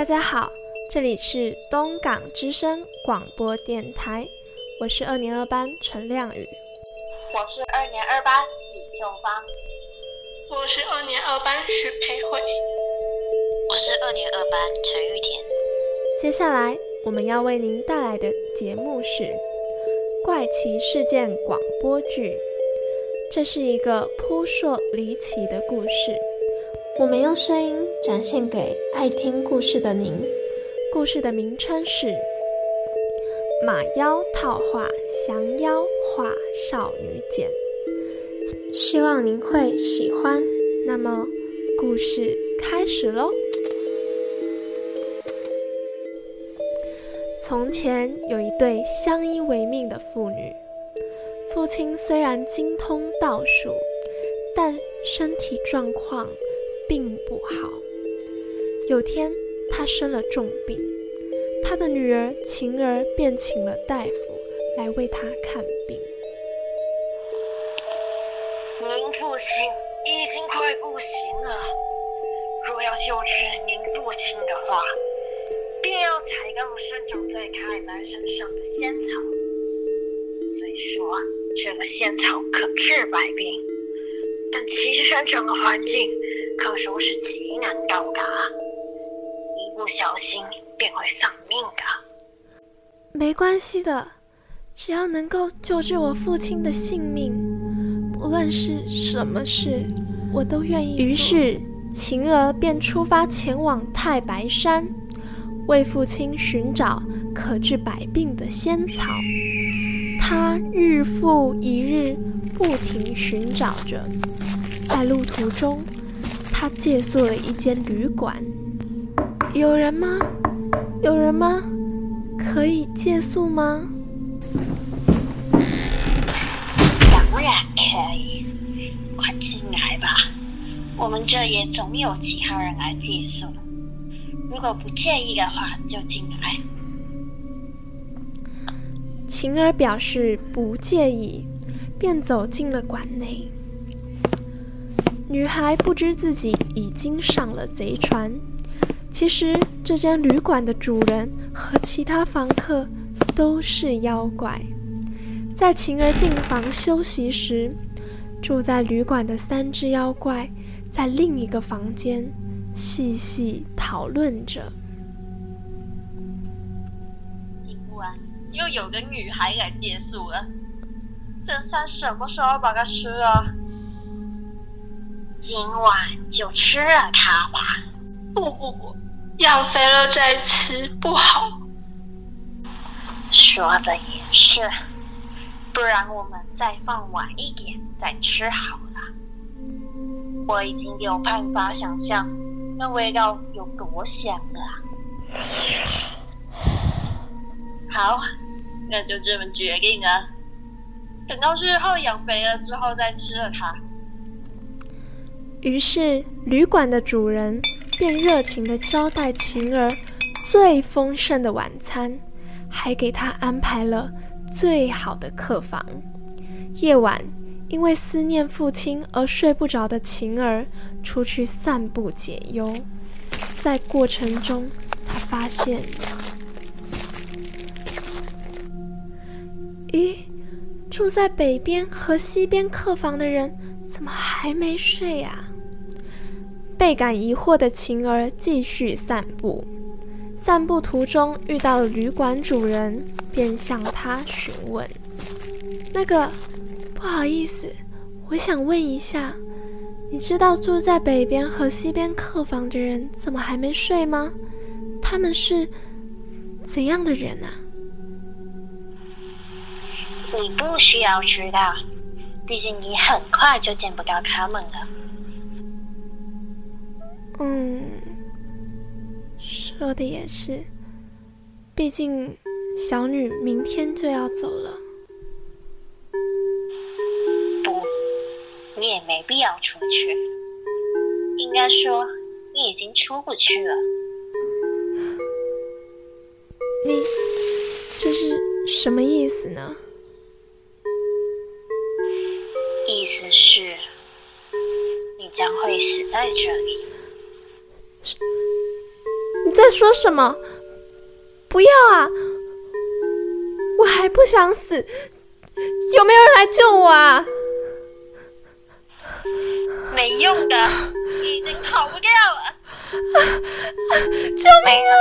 大家好，这里是东港之声广播电台，我是二年二班陈亮宇，我是二年二班李秀芳，我是二年二班许培慧，我是二年二班陈玉田。接下来我们要为您带来的节目是《怪奇事件广播剧》，这是一个扑朔离奇的故事。我们用声音展现给爱听故事的您。故事的名称是《马妖套话降妖画少女简》，希望您会喜欢。那么，故事开始喽。从前有一对相依为命的父女，父亲虽然精通道术，但身体状况。并不好。有天，他生了重病，他的女儿晴儿便请了大夫来为他看病。您父亲已经快不行了，若要救治您父亲的话，便要采购生长在开南山上的仙草。虽说这个仙草可治百病，但其生长的环境。可说是极难到达，一不小心便会丧命的。没关系的，只要能够救治我父亲的性命，不论是什么事，我都愿意。于是，晴儿便出发前往太白山，为父亲寻找可治百病的仙草。他日复一日，不停寻找着，在路途中。他借宿了一间旅馆，有人吗？有人吗？可以借宿吗？当然可以，快进来吧。我们这也总有其他人来借宿，如果不介意的话，就进来。晴儿表示不介意，便走进了馆内。女孩不知自己已经上了贼船。其实，这间旅馆的主人和其他房客都是妖怪。在晴儿进房休息时，住在旅馆的三只妖怪在另一个房间细细讨论着。今晚又有个女孩来借宿了，等下什么时候把她吃了？今晚就吃了它吧。不不不，养肥了再吃不好。说的也是，不然我们再放晚一点再吃好了。我已经有办法想象那味道有多香了。好，那就这么决定了。等到日后养肥了之后再吃了它。于是，旅馆的主人便热情地招待晴儿最丰盛的晚餐，还给她安排了最好的客房。夜晚，因为思念父亲而睡不着的晴儿出去散步解忧，在过程中，他发现，咦，住在北边和西边客房的人怎么还没睡呀？倍感疑惑的晴儿继续散步，散步途中遇到了旅馆主人，便向他询问：“那个，不好意思，我想问一下，你知道住在北边和西边客房的人怎么还没睡吗？他们是怎样的人啊？”你不需要知道，毕竟你很快就见不到他们了。嗯，说的也是，毕竟小女明天就要走了。不，你也没必要出去。应该说，你已经出不去了。你这是什么意思呢？意思是，你将会死在这里。你在说什么？不要啊！我还不想死，有没有人来救我啊？没用的，你已经逃不掉了！救命啊！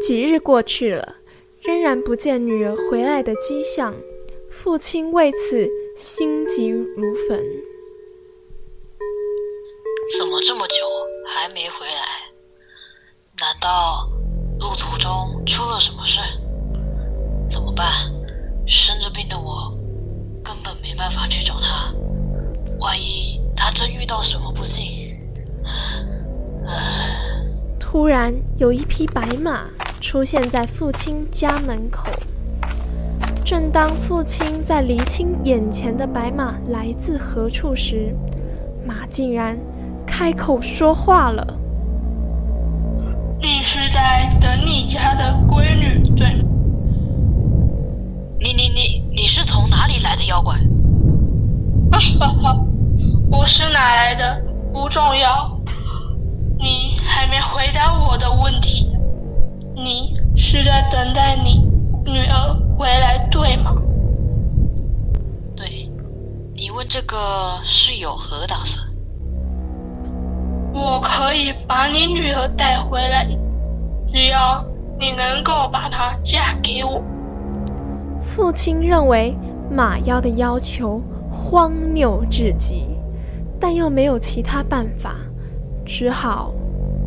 几日过去了，仍然不见女儿回来的迹象，父亲为此心急如焚。怎么这么久还没回来？难道路途中出了什么事？怎么办？生着病的我根本没办法去找他，万一他真遇到什么不幸……突然有一匹白马。出现在父亲家门口。正当父亲在厘清眼前的白马来自何处时，马竟然开口说话了：“你是在等你家的闺女，对？你你你你是从哪里来的妖怪？”“哈哈，我是哪来的不重要，你还没回答我的问题。”你是在等待你女儿回来，对吗？对，你问这个是有何打算？我可以把你女儿带回来，只要你能够把她嫁给我。父亲认为马妖的要求荒谬至极，但又没有其他办法，只好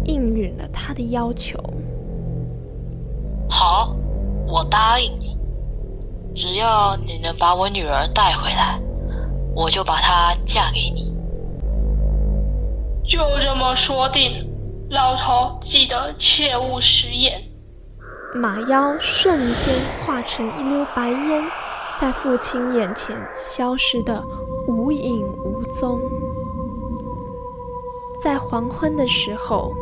应允了他的要求。好，我答应你，只要你能把我女儿带回来，我就把她嫁给你。就这么说定，老头记得切勿食言。马妖瞬间化成一溜白烟，在父亲眼前消失的无影无踪。在黄昏的时候。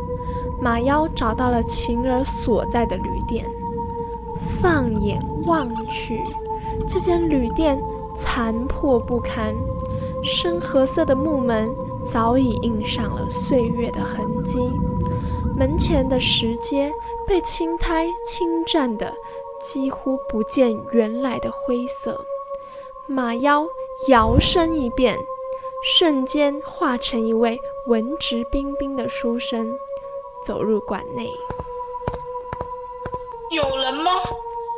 马妖找到了晴儿所在的旅店，放眼望去，这间旅店残破不堪，深褐色的木门早已印上了岁月的痕迹，门前的石阶被青苔侵占的几乎不见原来的灰色。马妖摇身一变，瞬间化成一位文质彬彬的书生。走入馆内，有人吗？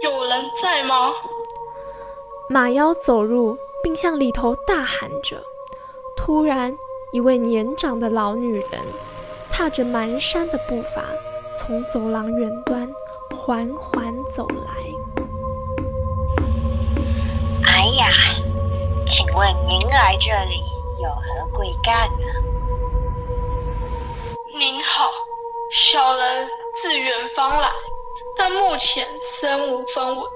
有人在吗？马妖走入，并向里头大喊着。突然，一位年长的老女人踏着蹒跚的步伐，从走廊远端缓缓走来。哎呀，请问您来这里有何贵干呢？您好。小人自远方来，但目前身无分文，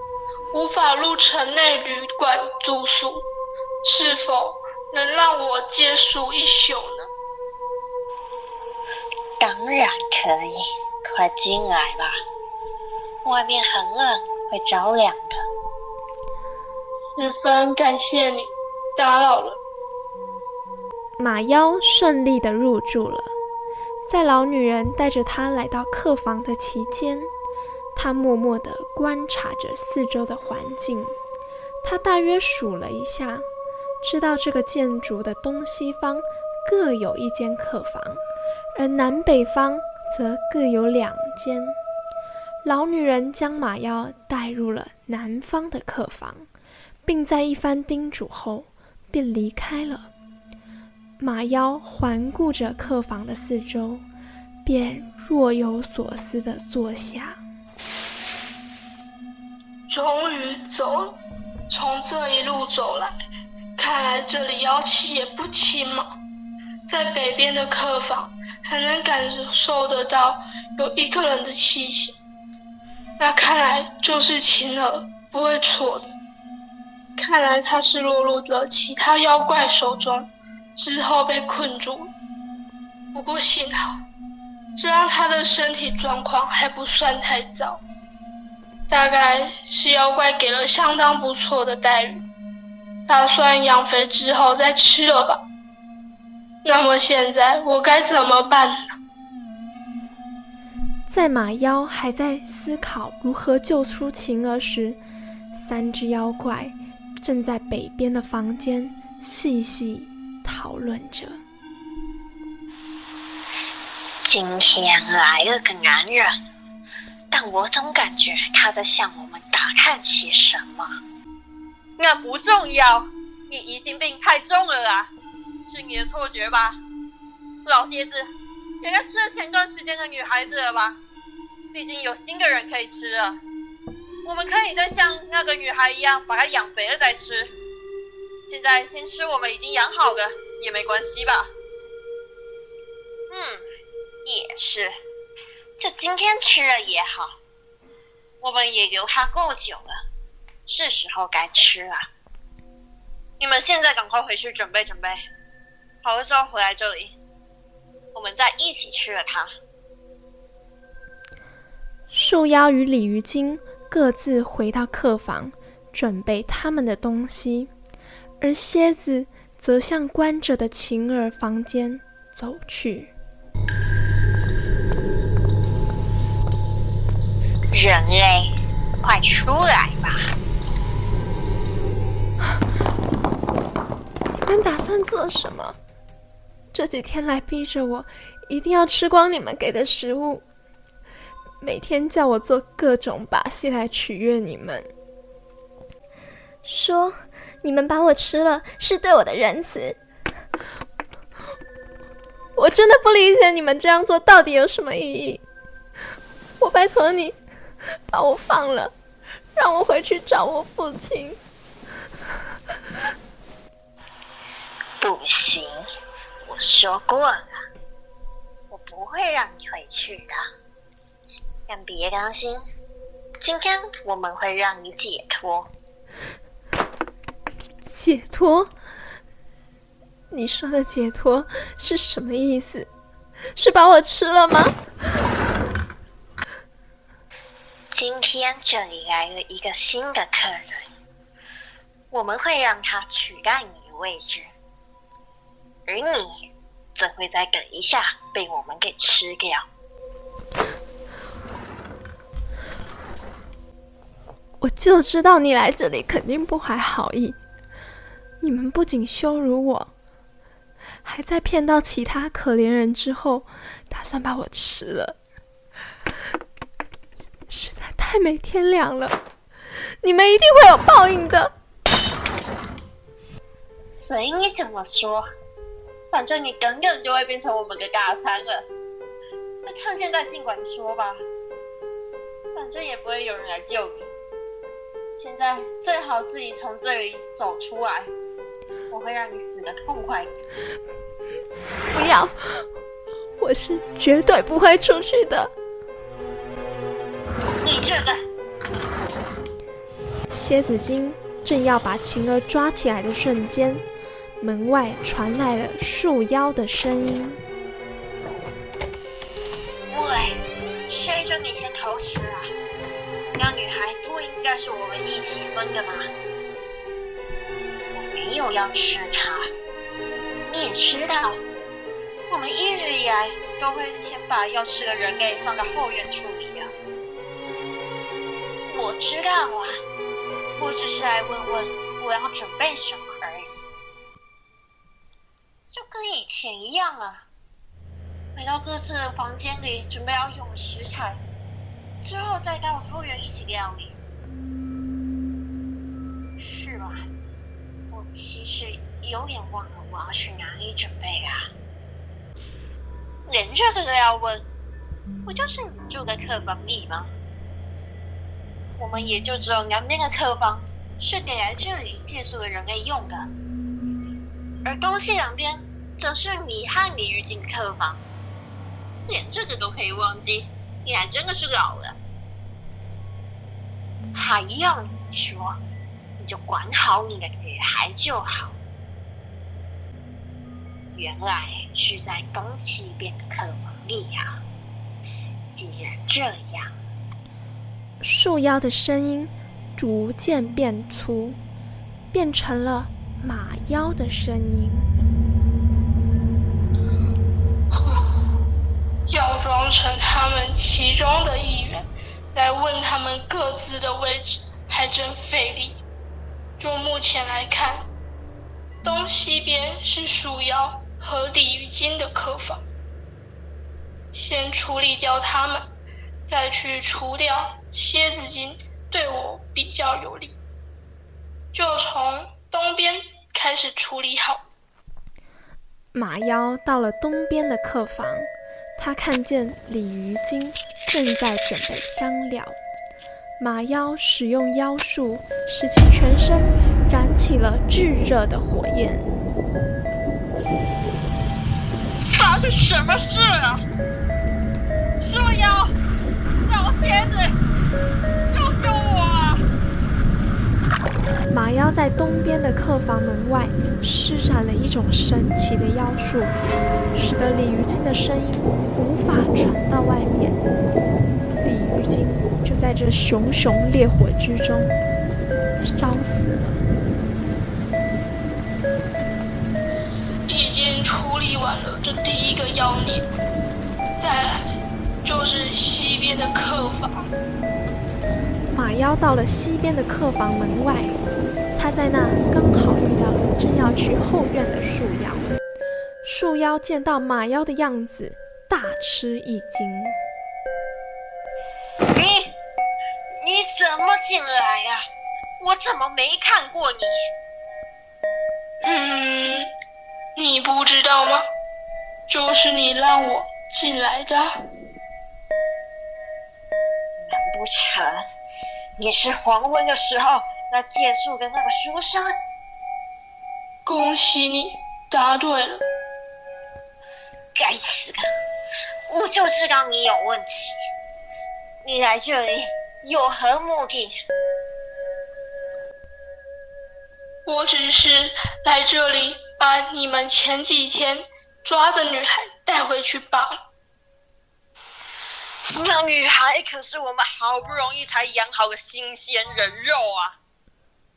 无法入城内旅馆住宿，是否能让我借宿一宿呢？当然可以，快进来吧，外面很冷，会着凉的。十分感谢你，打扰了。马妖顺利的入住了。在老女人带着他来到客房的期间，他默默的观察着四周的环境。他大约数了一下，知道这个建筑的东西方各有一间客房，而南北方则各有两间。老女人将马妖带入了南方的客房，并在一番叮嘱后便离开了。马妖环顾着客房的四周，便若有所思地坐下。终于走，从这一路走来，看来这里妖气也不轻嘛。在北边的客房，还能感受得到有一个人的气息，那看来就是晴儿，不会错的。看来他是落入了其他妖怪手中。之后被困住了，不过幸好，这样他的身体状况还不算太糟，大概是妖怪给了相当不错的待遇，打算养肥之后再吃了吧。那么现在我该怎么办呢？在马妖还在思考如何救出晴儿时，三只妖怪正在北边的房间细细讨论着。今天来了个男人，但我总感觉他在向我们打探些什么。那不重要，你疑心病太重了啦，是你的错觉吧？老蝎子，应该吃了前段时间的女孩子了吧？毕竟有新的人可以吃了，我们可以再像那个女孩一样把它养肥了再吃。现在先吃我们已经养好的也没关系吧？嗯。也是，就今天吃了也好。我们也留它够久了，是时候该吃了。你们现在赶快回去准备准备，好了之后回来这里，我们再一起吃了它。树妖与鲤鱼精各自回到客房，准备他们的东西，而蝎子则向关着的晴儿房间走去。人类，快出来吧！们打算做什么？这几天来逼着我一定要吃光你们给的食物，每天叫我做各种把戏来取悦你们，说你们把我吃了是对我的仁慈。我真的不理解你们这样做到底有什么意义。我拜托你。把我放了，让我回去找我父亲。不行，我说过了，我不会让你回去的。但别担心，今天我们会让你解脱。解脱？你说的解脱是什么意思？是把我吃了吗？今天这里来了一个新的客人，我们会让他取代你的位置，而你则会在等一下被我们给吃掉。我就知道你来这里肯定不怀好意，你们不仅羞辱我，还在骗到其他可怜人之后，打算把我吃了。实在太没天良了！你们一定会有报应的。随你怎么说，反正你耿耿就会变成我们的大餐了。就趁现在尽管说吧，反正也不会有人来救你。现在最好自己从这里走出来，我会让你死的痛快。不要，我是绝对不会出去的。你这个蝎子精正要把晴儿抓起来的瞬间，门外传来了树妖的声音：“喂，谁准你先偷吃啊？那女孩不应该是我们一起分的吗？我没有要吃她，你也知道，我们一直以来都会先把要吃的人给放到后院处理。”我知道啊，我只是来问问我要准备什么，跟以前一样啊。回到各自的房间里，准备要用食材，之后再到后院一起料理，是吧？我其实有点忘了我要去哪里准备啊。连这个都要问，不就是你住在客房里吗？我们也就只有南边的客房是给来这里借宿的人类用的，而东西两边则是你和李玉静的客房。连这个都可以忘记，你还真的是老了。还要你说，你就管好你的女孩就好。原来是在东西边的客房里啊！既然这样。树妖的声音逐渐变粗，变成了马妖的声音。要装成他们其中的一员来问他们各自的位置，还真费力。就目前来看，东西边是树妖和鲤鱼精的客房，先处理掉他们，再去除掉蝎子精，对我比较有利。就从东边开始处理好。马妖到了东边的客房，他看见鲤鱼精正在准备香料。马妖使用妖术，使其全身燃起了炙热的火焰。发生什么事了？树妖，小蝎子，马妖在东边的客房门外施展了一种神奇的妖术，使得鲤鱼精的声音无法传到外面。鲤鱼精就在这熊熊烈火之中烧死了。已经处理完了这第一个妖孽，再来就是西边的客房。马妖到了西边的客房门外。他在那刚好遇到了正要去后院的树妖，树妖见到马妖的样子，大吃一惊。你你怎么进来呀？我怎么没看过你？嗯，你不知道吗？就是你让我进来的。难不成你是黄昏的时候？那借宿的那个书生，恭喜你答对了。该死的，我就知道你有问题。你来这里有何目的？我只是来这里把你们前几天抓的女孩带回去罢了。那女孩可是我们好不容易才养好的新鲜人肉啊！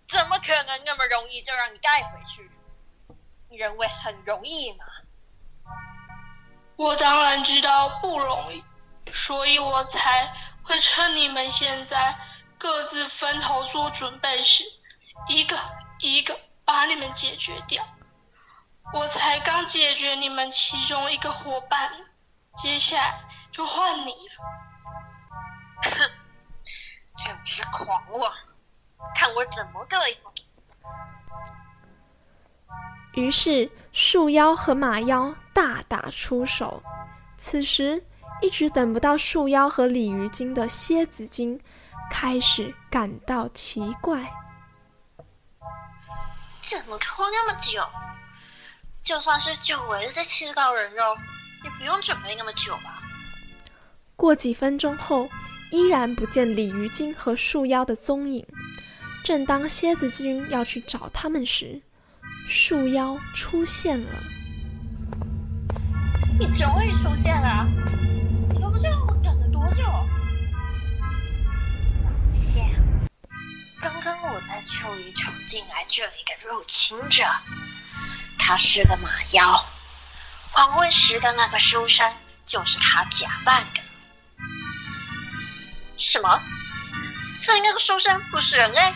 怎么可能那么容易就让你带回去？你认为很容易吗？我当然知道不容易，所以我才会趁你们现在各自分头做准备时，一个一个把你们解决掉。我才刚解决你们其中一个伙伴，接下来就换你了。哼，简直狂妄！看我怎么对付你！于是树妖和马妖大打出手。此时，一直等不到树妖和鲤鱼精的蝎子精开始感到奇怪：怎么拖那么久？就算是久违了这切到人肉，也不用准备那么久吧？过几分钟后，依然不见鲤鱼精和树妖的踪影。正当蝎子精要去找他们时，树妖出现了。你终于出现了！你都不知道我等了多久。切！刚刚我在秋里闯进来这里的入侵者，他是个马妖。黄昏时的那个书生就是他假扮的。什么？所以那个书生不是人类？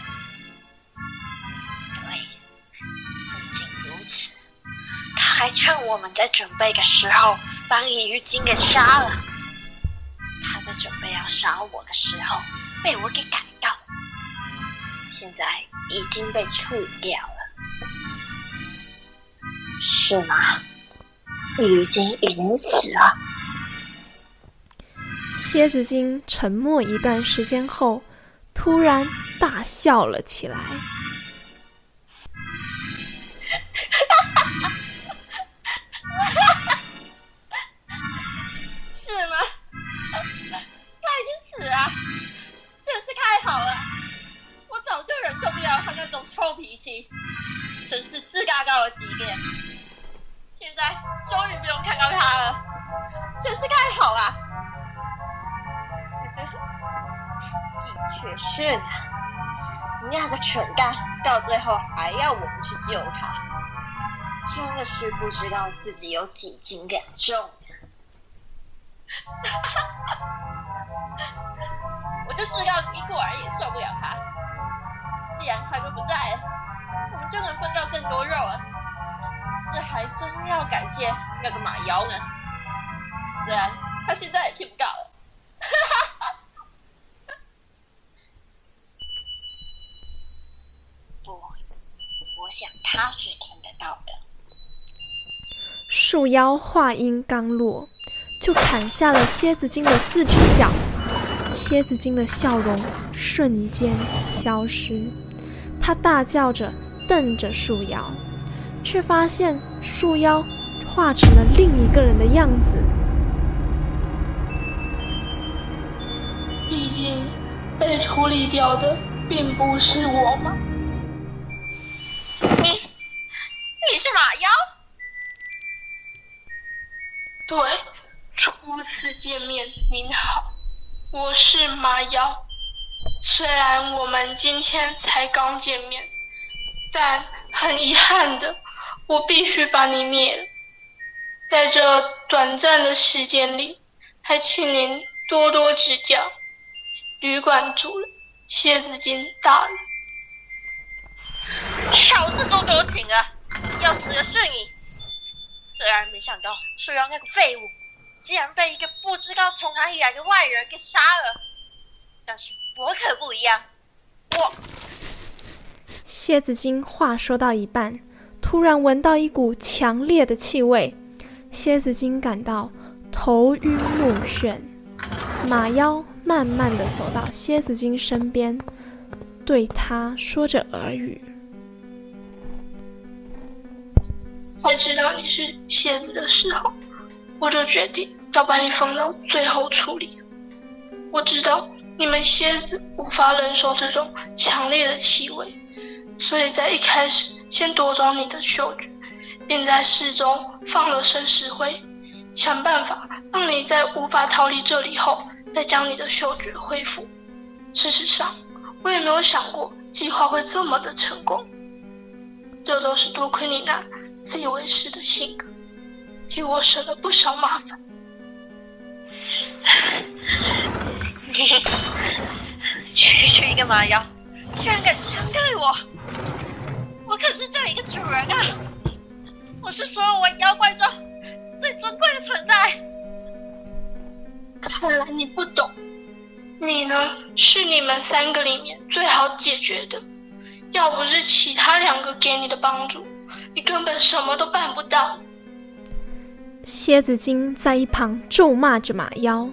还趁我们在准备的时候，把鲤鱼精给杀了。他在准备要杀我的时候，被我给赶到，现在已经被处理掉了，是吗？鲤鱼精已经死了。蝎子精沉默一段时间后突然大笑了起来。是吗？他已经死了真是太好了！我早就忍受不了他那种臭脾气真是自嘎到了极点现在终于不用看到他了真是太好了！的确是呢。那个蠢蛋到最后还要我们去救他，真的是不知道自己有几斤两重呀！我就知道你果然也受不了他。既然他都不在了，我们就能分到更多肉啊！这还真要感谢那个马妖呢。虽然他现在也听不到了。哈哈。他是听得到的。树妖话音刚落，就砍下了蝎子精的四只脚，蝎子精的笑容瞬间消失。他大叫着，瞪着树妖，却发现树妖化成了另一个人的样子。毕竟被处理掉的并不是我吗？我是马瑶。虽然我们今天才刚见面，但很遗憾的，我必须把你灭了。在这短暂的时间里，还请您多多指教。旅馆主人，蝎子精大人，少自作多情啊！要死的是你！虽然没想到树妖那个废物，竟然被一个不知道从哪里来的外人给杀了，但是。我可不一样，我。蝎子精话说到一半，突然闻到一股强烈的气味，蝎子精感到头晕目眩。马妖慢慢的走到蝎子精身边，对他说着耳语。才知道你是蝎子的时候，我就决定要把你放到最后处理。我知道。你们蝎子无法忍受这种强烈的气味，所以在一开始先夺走你的嗅觉，并在室中放了生石灰，想办法让你在无法逃离这里后，再将你的嗅觉恢复。事实上，我也没有想过计划会这么的成功，这都是多亏你那自以为是的性格，替我省了不少麻烦。区区一个马妖，居然敢伤害我！我可是这里的主人啊！我是所有我妖怪中最尊贵的存在。看来你不懂，你呢是你们三个里面最好解决的。要不是其他两个给你的帮助，你根本什么都办不到。蝎子精在一旁咒骂着马妖。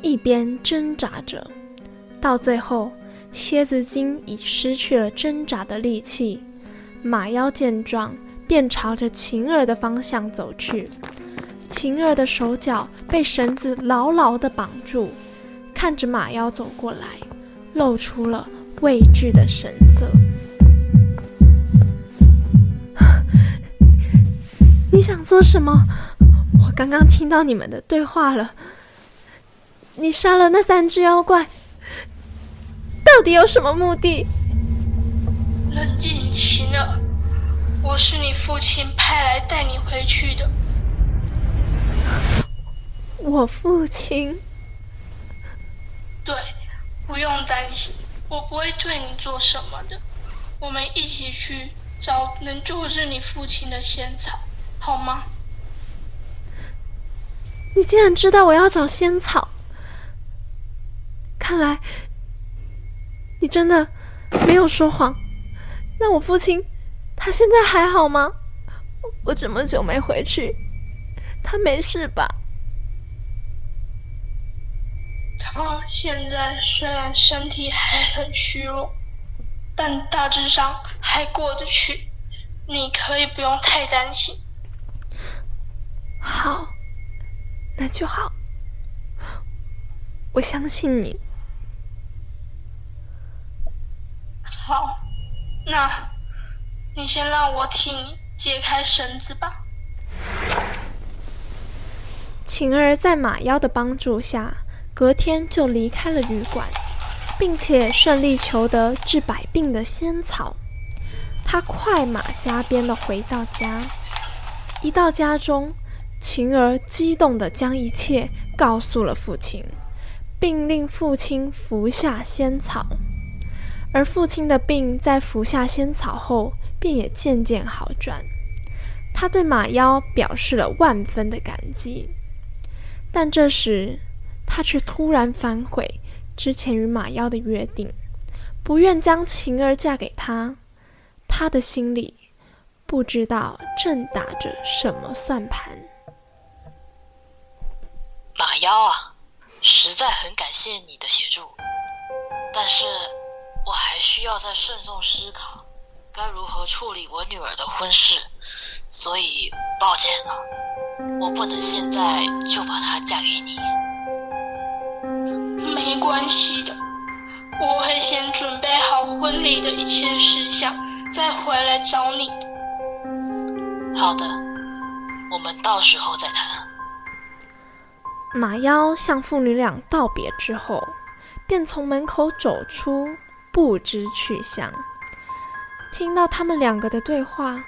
一边挣扎着，到最后，蝎子精已失去了挣扎的力气。马妖见状，便朝着晴儿的方向走去。晴儿的手脚被绳子牢牢地绑住，看着马妖走过来，露出了畏惧的神色。你想做什么？我刚刚听到你们的对话了。你杀了那三只妖怪，到底有什么目的？冷静，晴儿，我是你父亲派来带你回去的。我父亲？对，不用担心，我不会对你做什么的。我们一起去找能救治你父亲的仙草，好吗？你竟然知道我要找仙草！看来你真的没有说谎。那我父亲他现在还好吗？我这么久没回去，他没事吧？他现在虽然身体还很虚弱，但大致上还过得去。你可以不用太担心。好，那就好。我相信你。好，那，你先让我替你解开绳子吧。晴儿在马妖的帮助下，隔天就离开了旅馆，并且顺利求得治百病的仙草。他快马加鞭的回到家，一到家中，晴儿激动地将一切告诉了父亲，并令父亲服下仙草。而父亲的病在服下仙草后，便也渐渐好转。他对马妖表示了万分的感激。但这时，他却突然反悔之前与马妖的约定，不愿将晴儿嫁给他。他的心里不知道正打着什么算盘。马妖啊，实在很感谢你的协助，但是我还需要再慎重思考该如何处理我女儿的婚事，所以抱歉了，我不能现在就把她嫁给你。没关系的，我会先准备好婚礼的一切事项，再回来找你。好的，我们到时候再谈。马妖向父女俩道别之后，便从门口走出，不知去向。听到他们两个的对话，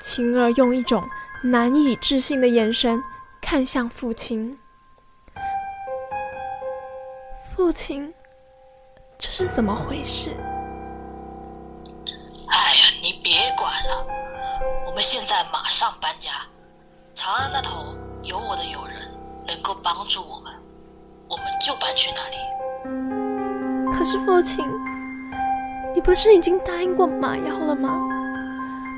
晴儿用一种难以置信的眼神看向父亲。父亲，这是怎么回事？哎呀，你别管了，我们现在马上搬家。长安那头有我的友人。能够帮助我们，我们就搬去那里。可是父亲，你不是已经答应过马妖了吗？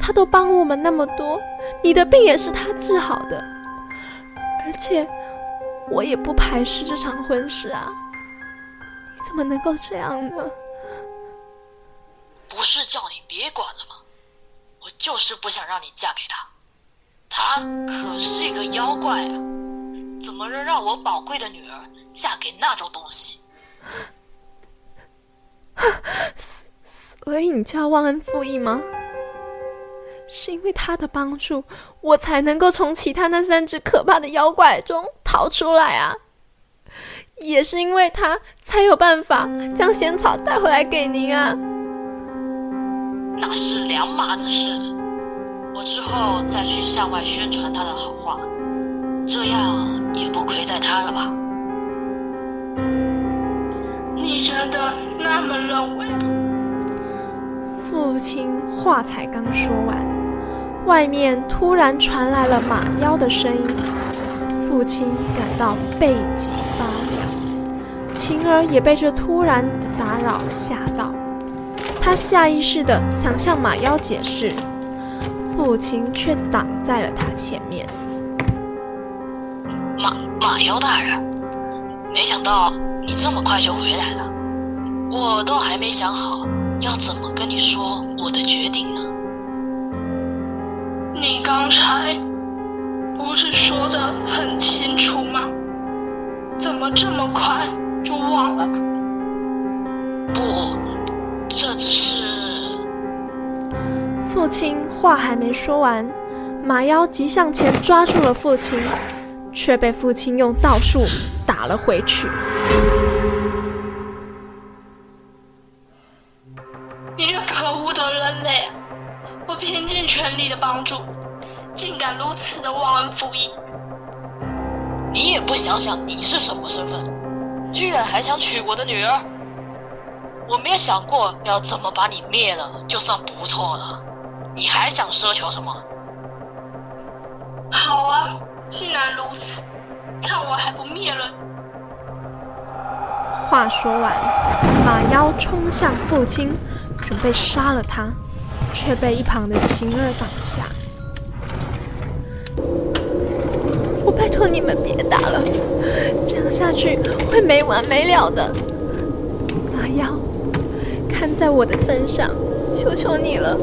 他都帮我们那么多，你的病也是他治好的，而且我也不排斥这场婚事啊！你怎么能够这样呢？不是叫你别管了吗？我就是不想让你嫁给他，他可是一个妖怪啊！怎么能让我宝贵的女儿嫁给那种东西？所以你就要忘恩负义吗？是因为他的帮助，我才能够从其他那三只可怕的妖怪中逃出来啊！也是因为他才有办法将仙草带回来给您啊！那是两码子事，我之后再去向外宣传他的好话。这样也不亏待他了吧？你真的那么认为？父亲话才刚说完，外面突然传来了马妖的声音。父亲感到背脊发凉，晴儿也被这突然的打扰吓到。他下意识的想向马妖解释，父亲却挡在了他前面。马妖大人，没想到你这么快就回来了，我都还没想好要怎么跟你说我的决定呢。你刚才不是说的很清楚吗？怎么这么快就忘了？不，这只是……父亲话还没说完，马妖急向前抓住了父亲。却被父亲用道术打了回去。你这可恶的人类！我拼尽全力的帮助，竟敢如此的忘恩负义！你也不想想你是什么身份，居然还想娶我的女儿！我没有想过要怎么把你灭了，就算不错了。你还想奢求什么？好啊！既然如此，看我还不灭了！话说完，马妖冲向父亲，准备杀了他，却被一旁的晴儿挡下。我拜托你们别打了，这样下去会没完没了的。马妖，看在我的份上，求求你了，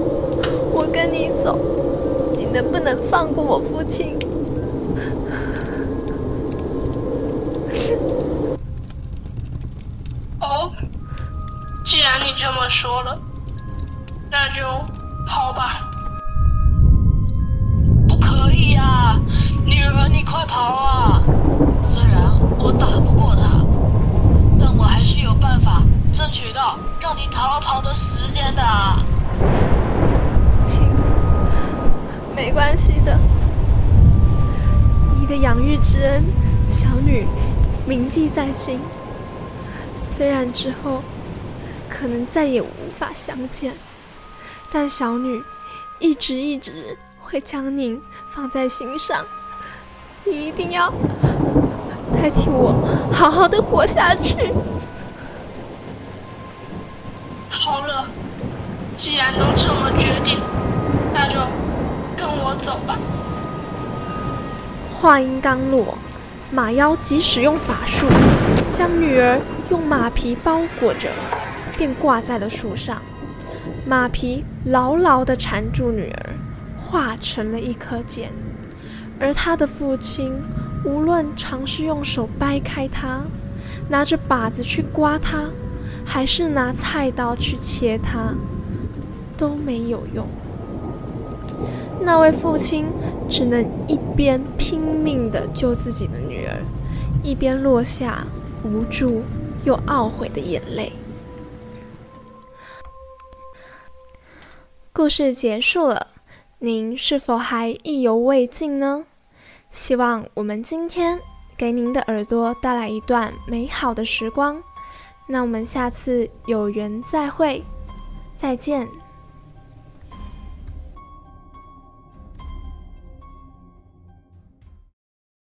我跟你走，你能不能放过我父亲？这么说了，那就好吧。不可以呀，女儿，你快跑啊！虽然我打不过他，但我还是有办法争取到让你逃跑的时间的。父亲，没关系的，你的养育之恩，小女铭记在心。虽然之后。可能再也无法相见，但小女一直一直会将您放在心上。你一定要代替我好好的活下去。好了，既然都这么决定，那就跟我走吧。话音刚落，马妖即使用法术，将女儿用马皮包裹着，便挂在了树上。马皮牢牢地缠住女儿，化成了一颗茧。而他的父亲，无论尝试用手掰开它，拿着把子去刮它，还是拿菜刀去切它，都没有用。那位父亲只能一边拼命地救自己的女儿，一边落下无助又懊悔的眼泪。故事结束了。您是否还意犹未尽呢？希望我们今天给您的耳朵带来一段美好的时光。那我们下次有缘再会，再见。